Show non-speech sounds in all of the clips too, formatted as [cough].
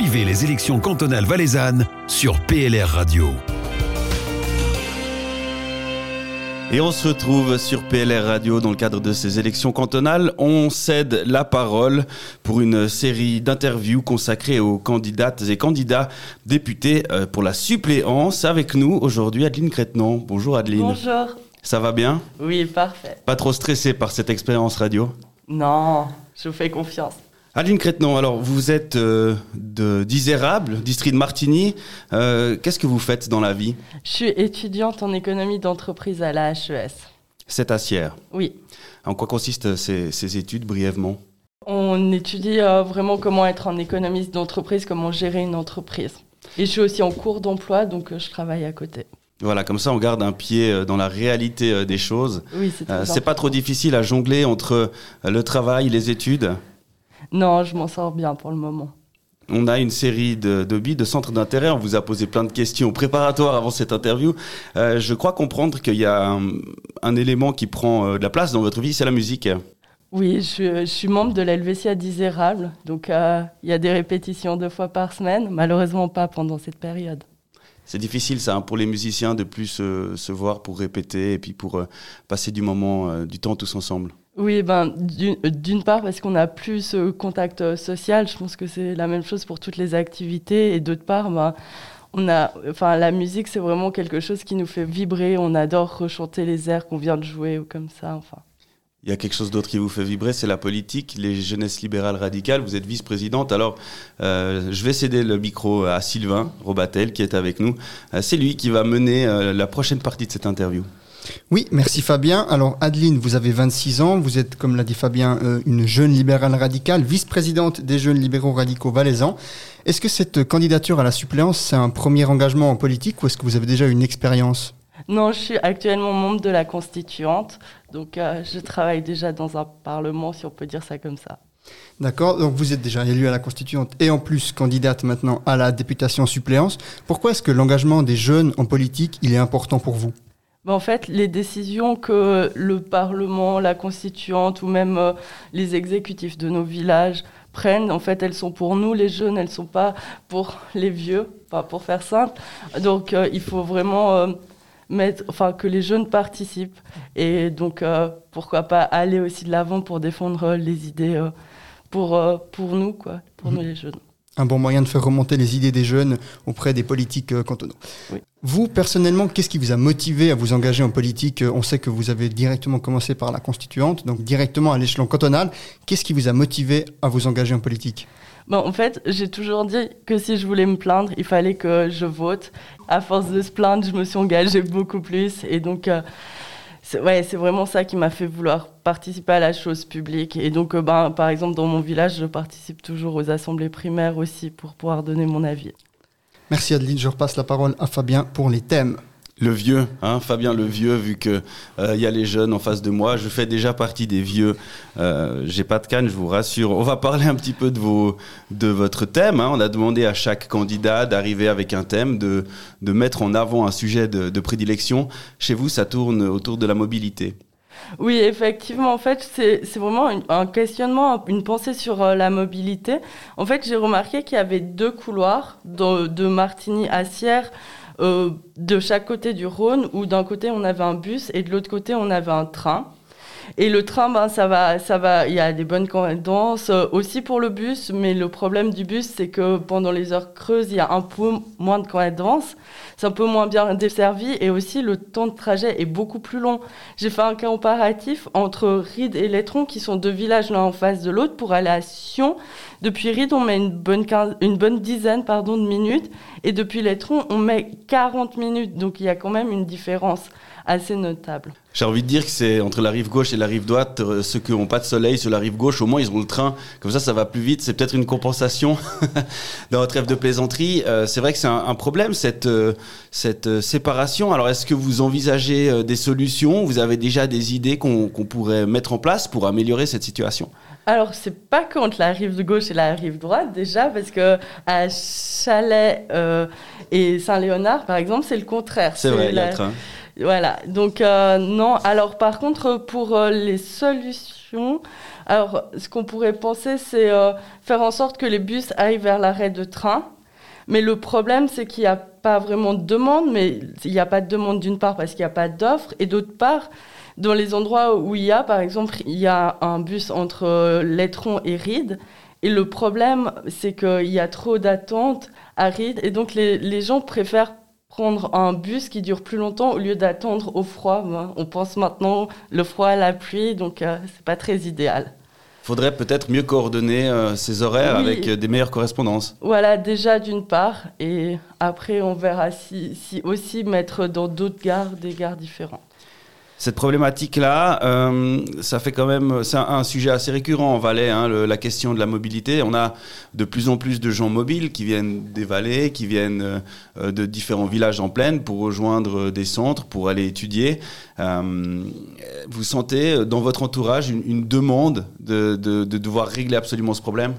Suivez les élections cantonales valaisannes sur PLR Radio. Et on se retrouve sur PLR Radio dans le cadre de ces élections cantonales. On cède la parole pour une série d'interviews consacrées aux candidates et candidats députés euh, pour la suppléance. Avec nous aujourd'hui Adeline Crétenon. Bonjour Adeline. Bonjour. Ça va bien? Oui, parfait. Pas trop stressé par cette expérience radio? Non, je vous fais confiance. Aline Crétenon, alors vous êtes euh, d'Isérable, district de Martigny. Euh, qu'est-ce que vous faites dans la vie? Je suis étudiante en économie d'entreprise à la HES. C'est à Sierre? Oui. En quoi consistent ces, ces études brièvement? On étudie euh, vraiment comment être un économiste d'entreprise, comment gérer une entreprise. Et je suis aussi en cours d'emploi, donc je travaille à côté. Voilà, comme ça on garde un pied dans la réalité des choses. Oui, c'est euh, C'est pas trop difficile à jongler entre le travail, les études? Non, je m'en sors bien pour le moment. On a une série de, billes, de centres d'intérêt. On vous a posé plein de questions préparatoires avant cette interview. Euh, je crois comprendre qu'il y a un, un, élément qui prend euh, de la place dans votre vie, c'est la musique. Oui, je, je, suis membre de à Disérable. Donc, euh, il y a des répétitions deux fois par semaine. Malheureusement, pas pendant cette période. C'est difficile, ça, hein, pour les musiciens de plus euh, se voir pour répéter et puis pour passer du moment, du temps tous ensemble. Oui, ben, d'une part parce qu'on a plus ce contact social, je pense que c'est la même chose pour toutes les activités, et d'autre part, ben, on a, enfin, la musique c'est vraiment quelque chose qui nous fait vibrer, on adore rechanter les airs qu'on vient de jouer ou comme ça, enfin. Il y a quelque chose d'autre qui vous fait vibrer, c'est la politique, les jeunesses libérales radicales. Vous êtes vice-présidente. Alors, euh, je vais céder le micro à Sylvain Robatel qui est avec nous. Euh, c'est lui qui va mener euh, la prochaine partie de cette interview. Oui, merci Fabien. Alors Adeline, vous avez 26 ans, vous êtes, comme l'a dit Fabien, euh, une jeune libérale radicale, vice-présidente des jeunes libéraux radicaux valaisans. Est-ce que cette candidature à la suppléance, c'est un premier engagement en politique ou est-ce que vous avez déjà une expérience? Non, je suis actuellement membre de la constituante, donc euh, je travaille déjà dans un parlement, si on peut dire ça comme ça. D'accord, donc vous êtes déjà élu à la constituante et en plus candidate maintenant à la députation suppléance. Pourquoi est-ce que l'engagement des jeunes en politique, il est important pour vous? Ben, en fait, les décisions que le Parlement, la Constituante ou même euh, les exécutifs de nos villages prennent, en fait, elles sont pour nous, les jeunes, elles ne sont pas pour les vieux, pas pour faire simple. Donc, euh, il faut vraiment euh, mettre, enfin, que les jeunes participent. Et donc, euh, pourquoi pas aller aussi de l'avant pour défendre les idées euh, pour, pour nous, quoi, pour mmh. nous les jeunes un bon moyen de faire remonter les idées des jeunes auprès des politiques euh, cantonaux. Oui. Vous, personnellement, qu'est-ce qui vous a motivé à vous engager en politique? On sait que vous avez directement commencé par la constituante, donc directement à l'échelon cantonal. Qu'est-ce qui vous a motivé à vous engager en politique? Bon, en fait, j'ai toujours dit que si je voulais me plaindre, il fallait que je vote. À force de se plaindre, je me suis engagée beaucoup plus. Et donc, euh, c'est vraiment ça qui m'a fait vouloir participer à la chose publique. Et donc, euh, ben, par exemple, dans mon village, je participe toujours aux assemblées primaires aussi pour pouvoir donner mon avis. Merci Adeline. Je repasse la parole à Fabien pour les thèmes le vieux, hein, Fabien le vieux, vu que il euh, y a les jeunes en face de moi. Je fais déjà partie des vieux. Euh, J'ai pas de canne, je vous rassure. On va parler un petit peu de vos, de votre thème. Hein. On a demandé à chaque candidat d'arriver avec un thème, de, de mettre en avant un sujet de, de prédilection. Chez vous, ça tourne autour de la mobilité. Oui, effectivement, en fait, c'est vraiment un questionnement, une pensée sur euh, la mobilité. En fait, j'ai remarqué qu'il y avait deux couloirs de, de Martigny à Sierre euh, de chaque côté du Rhône, où d'un côté on avait un bus et de l'autre côté on avait un train. Et le train, ben, ça va, ça va, il y a des bonnes correspondances euh, aussi pour le bus, mais le problème du bus, c'est que pendant les heures creuses, il y a un peu moins de correspondances, c'est un peu moins bien desservi et aussi le temps de trajet est beaucoup plus long. J'ai fait un comparatif entre Ried et Lettron, qui sont deux villages l'un en face de l'autre, pour aller à Sion. Depuis Ried, on met une bonne, une bonne dizaine pardon, de minutes, et depuis Lettron, on met 40 minutes, donc il y a quand même une différence assez notable. J'ai envie de dire que c'est entre la rive gauche et la rive droite, euh, ceux qui n'ont pas de soleil sur la rive gauche, au moins ils ont le train. Comme ça, ça va plus vite. C'est peut-être une compensation [laughs] dans votre rêve de plaisanterie. Euh, c'est vrai que c'est un, problème, cette, euh, cette séparation. Alors, est-ce que vous envisagez des solutions? Vous avez déjà des idées qu'on qu pourrait mettre en place pour améliorer cette situation? Alors, c'est pas contre la rive de gauche et la rive droite, déjà, parce que à Chalais euh, et Saint-Léonard, par exemple, c'est le contraire. C'est vrai, il y a le train. Voilà, donc euh, non. Alors par contre, pour euh, les solutions, Alors, ce qu'on pourrait penser, c'est euh, faire en sorte que les bus aillent vers l'arrêt de train. Mais le problème, c'est qu'il n'y a pas vraiment de demande, mais il n'y a pas de demande d'une part parce qu'il n'y a pas d'offre, et d'autre part, dans les endroits où il y a, par exemple, il y a un bus entre euh, Lettron et Ride, et le problème, c'est qu'il y a trop d'attentes à Ride, et donc les, gens préfèrent prendre un bus qui dure plus longtemps au lieu d'attendre au froid. On pense maintenant le froid, la pluie, donc euh, c'est pas très idéal. Faudrait peut-être mieux coordonner euh, ces horaires Oui. avec euh, des meilleures correspondances. Voilà, déjà d'une part, et après on verra si, si aussi mettre dans d'autres gares des gares différentes. Cette problématique-là, euh, ça fait quand même, c'est un, sujet assez récurrent en Valais, hein, la question de la mobilité. On a de plus en plus de gens mobiles qui viennent des vallées, qui viennent euh, de différents villages en plaine pour rejoindre euh, des centres, pour aller étudier. Vous sentez dans votre entourage une, demande de, de- de devoir régler absolument ce problème?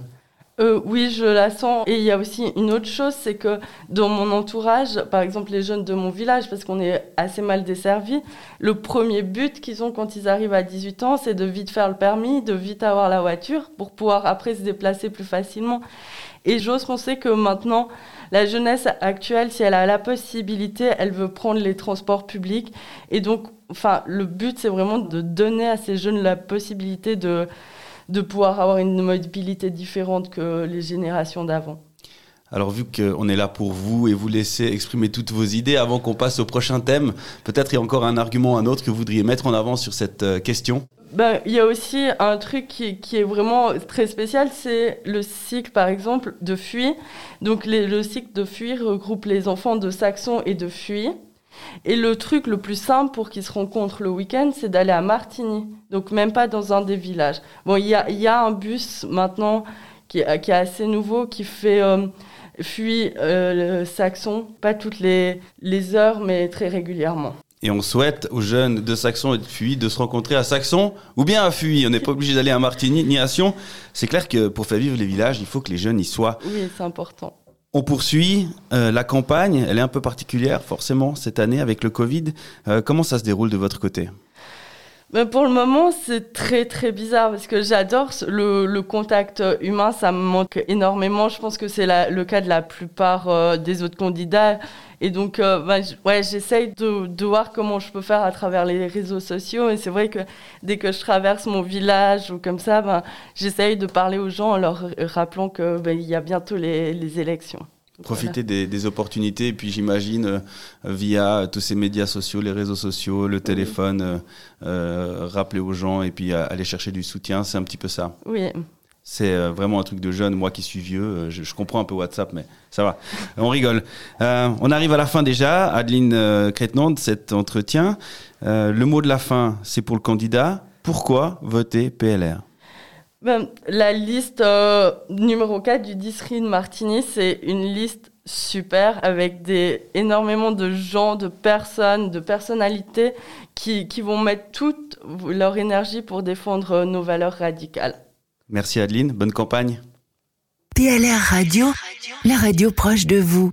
Euh, oui, je la sens. Et il y a aussi une autre chose, c'est que dans mon entourage, par exemple les jeunes de mon village, parce qu'on est assez mal desservis, le premier but qu'ils ont quand ils arrivent à 18 ans, c'est de vite faire le permis, de vite avoir la voiture pour pouvoir après se déplacer plus facilement. Et j'ose penser que maintenant, la jeunesse actuelle, si elle a la possibilité, elle veut prendre les transports publics. Et donc, enfin, le but, c'est vraiment de donner à ces jeunes la possibilité de de pouvoir avoir une mobilité différente que les générations d'avant. Alors vu qu'on est là pour vous et vous laisser exprimer toutes vos idées avant qu'on passe au prochain thème, peut-être il y a encore un argument, un autre que vous voudriez mettre en avant sur cette euh, question? Ben, il y a aussi un truc qui, qui est vraiment très spécial, c'est le cycle, par exemple, de Fuy. Donc, les- le cycle de Fuy regroupe les enfants de Saxon et de Fuy. Et le truc le plus simple pour qu'ils se rencontrent le week-end, c'est d'aller à Martigny. Donc, même pas dans un des villages. Bon, il y a, il y a un bus maintenant qui, est- qui est assez nouveau, qui fait euh, Fuy, euh, le Saxon, pas toutes les, les heures, mais très régulièrement. Et on souhaite aux jeunes de Saxon et de Fuy de se rencontrer à Saxon ou bien à Fuy. On n'est pas obligé d'aller à Martigny ni à Sion. C'est clair que pour faire vivre les villages, il faut que les jeunes y soient. Oui, c'est important. On poursuit. Euh, la campagne, elle est un peu particulière forcément cette année avec le Covid. Euh, comment ça se déroule de votre côté? Mais pour le moment, c'est très très bizarre parce que j'adore le, le contact humain, ça me manque énormément. Je pense que c'est le cas de la plupart euh, des autres candidats. Et donc, euh, bah, ouais, j'essaye de, de voir comment je peux faire à travers les réseaux sociaux. Et c'est vrai que dès que je traverse mon village ou comme ça, ben, j'essaye de parler aux gens en leur rappelant que ben, il y a bientôt les, les élections. Profiter des, des opportunités, et puis j'imagine euh, via tous ces médias sociaux, les réseaux sociaux, le téléphone, euh, euh, rappeler aux gens et puis aller chercher du soutien, c'est un petit peu ça. Oui. C'est vraiment un truc de jeune. Moi qui suis vieux, je, je comprends un peu WhatsApp, mais ça va. [laughs] On rigole. On arrive à la fin déjà, Adeline Crétenant, de cet entretien. Le mot de la fin, c'est pour le candidat. Pourquoi voter PLR Ben, la liste euh, numéro 4 du district de Martigny, c'est une liste super avec des, énormément de gens, de personnes, de personnalités qui, qui vont mettre toute leur énergie pour défendre euh, nos valeurs radicales. Merci Adeline, bonne campagne. PLR Radio, la radio proche de vous.